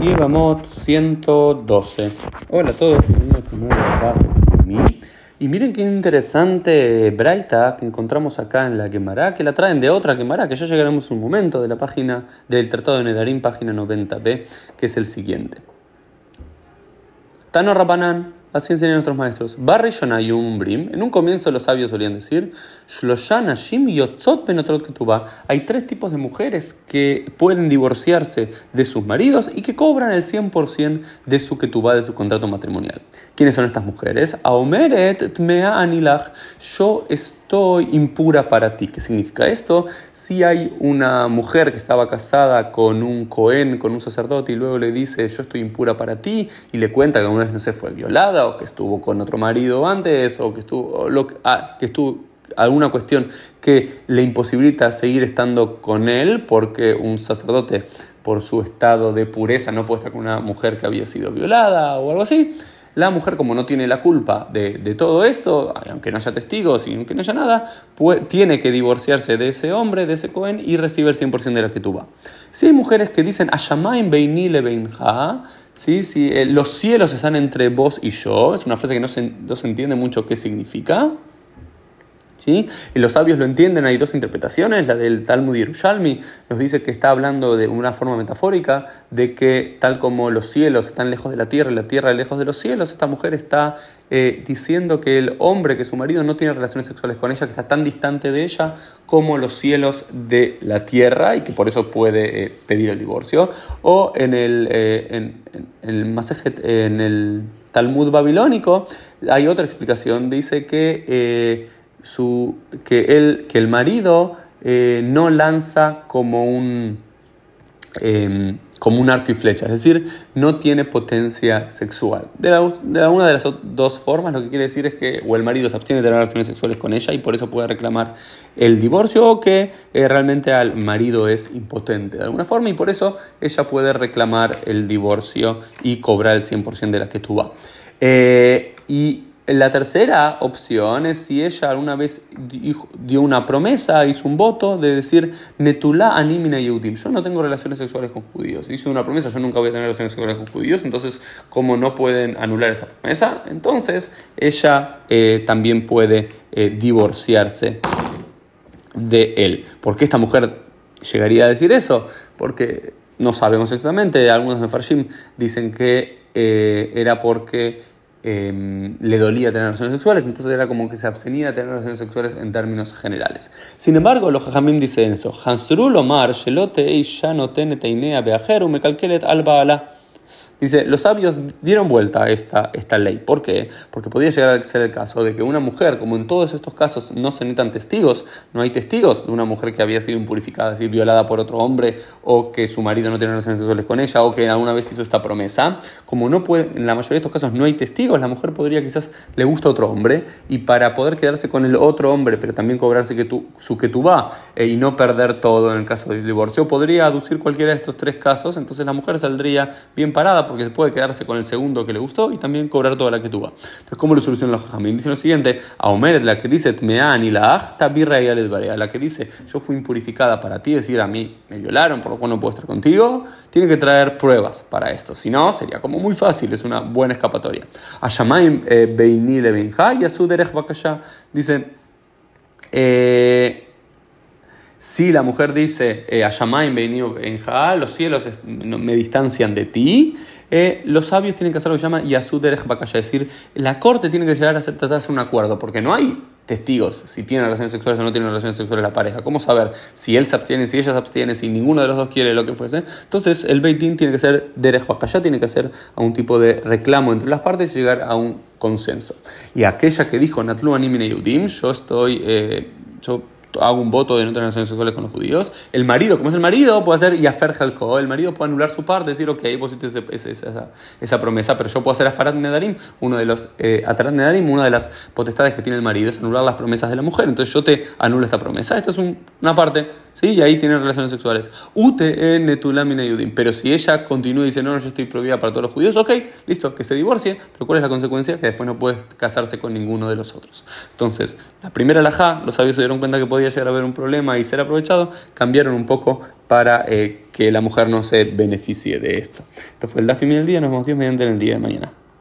Yevamot 112. Hola a todos, bienvenidos a nuevo Y miren qué interesante Braita que encontramos acá en la Gemara, que la traen de otra Gemara, que ya llegaremos un momento de la página del Tratado de Nedarim, página 90b, que es el siguiente. Tano Rabanán, Así enseñan nuestros maestros. Barri Brim. En un comienzo los sabios solían decir, Hay tres tipos de mujeres que pueden divorciarse de sus maridos y que cobran el 100% de su ketubá, de su contrato matrimonial. ¿Quiénes son estas mujeres? Aomeret Tmea Anilach. Yo estoy impura para ti. ¿Qué significa esto? Si hay una mujer que estaba casada con un Cohen, con un sacerdote, y luego le dice, yo estoy impura para ti, y le cuenta que una vez no se fue violada, o que estuvo con otro marido antes, o que estuvo, ah, que estuvo alguna cuestión que le imposibilita seguir estando con él porque un sacerdote por su estado de pureza no puede estar con una mujer que había sido violada o algo así. La mujer, como no tiene la culpa de, todo esto, aunque no haya testigos y aunque no haya nada, tiene que divorciarse de ese hombre, de ese Cohen, y recibe el 100% de la que tuvo. Si hay mujeres que dicen, Ashamain beinile beinha, ¿sí? sí, eh, los cielos están entre vos y yo, es una frase que no se, no se entiende mucho qué significa. Y los sabios lo entienden, hay dos interpretaciones, la del Talmud Yerushalmi nos dice que está hablando de una forma metafórica, de que tal como los cielos están lejos de la tierra y la tierra lejos de los cielos, esta mujer está eh, diciendo que el hombre, que su marido no tiene relaciones sexuales con ella, que está tan distante de ella como los cielos de la tierra y que por eso puede eh, pedir el divorcio. O en el, eh, en, el en el Talmud babilónico hay otra explicación, dice que su, que, él, que el marido eh, no lanza como un, em, como un arco y flecha, es decir, no tiene potencia sexual. De, de una de las dos formas, lo que quiere decir es que o el marido se abstiene de tener relaciones sexuales con ella y por eso puede reclamar el divorcio, o que eh, realmente al marido es impotente de alguna forma y por eso ella puede reclamar el divorcio y cobrar el 100% de la que tuvo. Eh, y la tercera opción es si ella alguna vez dio una promesa, hizo un voto de decir, Netulá animina Yehudim, yo no tengo relaciones sexuales con judíos. Hizo una promesa, yo nunca voy a tener relaciones sexuales con judíos, entonces, como no pueden anular esa promesa, entonces ella eh, también puede eh, divorciarse de él. ¿Por qué esta mujer llegaría a decir eso? Porque no sabemos exactamente, algunos de Farshim dicen que eh, era porque Em, le dolía tener relaciones sexuales, entonces era como que se abstenía de tener relaciones sexuales en términos generales. Sin embargo, los jajamim dicen eso. Hansrul Omar, Shelote ya no Teinea Beajeru, me calquelet al Dice, los sabios dieron vuelta a esta, esta ley. ¿Por qué? Porque podía llegar a ser el caso de que una mujer, como en todos estos casos no se necesitan testigos, no hay testigos de una mujer que había sido impurificada, es decir, violada por otro hombre, o que su marido no tiene relaciones sexuales con ella, o que alguna vez hizo esta promesa, como no puede, en la mayoría de estos casos no hay testigos, la mujer podría quizás le gusta otro hombre, y para poder quedarse con el otro hombre, pero también cobrarse que tú, su que tú va, eh, y no perder todo en el caso del divorcio, podría aducir cualquiera de estos tres casos, entonces la mujer saldría bien parada porque puede quedarse con el segundo que le gustó y también cobrar toda la que tuvo. Entonces, ¿cómo lo soluciona los jajamín? Dice lo siguiente, a Omer, la que dice Tmean y la Achta birra y la que dice yo fui impurificada para ti, decir a mí me violaron, por lo cual no puedo estar contigo, tiene que traer pruebas para esto. Si no, sería como muy fácil, es una buena escapatoria. A Shamaim eh, Beini Levenja y a su Derech dice, eh, si la mujer dice, eh, en los cielos me distancian de ti, eh, los sabios tienen que hacer lo que se llama Yasuderech Bakaya, es decir, la corte tiene que llegar a hacer, tratar de hacer un acuerdo, porque no hay testigos si tienen relaciones sexuales o no tienen relaciones sexuales la pareja. ¿Cómo saber si él se abstiene, si ella se abstiene, si ninguno de los dos quiere lo que fuese? Entonces el Beitín tiene que ser Derech Bakaya, tiene que hacer a un tipo de reclamo entre las partes y llegar a un consenso. Y aquella que dijo Natlu Animine Yudim, yo estoy. Eh, yo hago un voto de no tener relaciones sexuales con los judíos, el marido, como es el marido, puede hacer Yafer Halko, el marido puede anular su parte, decir, ok, vos hiciste esa, esa, promesa, pero yo puedo hacer Afarat Nedarim, uno de los, eh, Nedarim, una de las potestades que tiene el marido es anular las promesas de la mujer, entonces yo te anulo esta promesa, esta es una parte, ¿sí? Y ahí tienen relaciones sexuales. Ute en Netulamina Yudim, pero si ella continúa y dice, no, no, yo estoy prohibida para todos los judíos, ok, listo, que se divorcie, pero ¿cuál es la consecuencia? Que después no puede casarse con ninguno de los otros. Entonces, la primera alajá, los sabios se dieron cuenta que podía podía llegar a haber un problema y ser aprovechado, cambiaron un poco para eh, que la mujer no se beneficie de esto. Esto fue el Dafim del día, nos vemos Dios mediante en el día de mañana.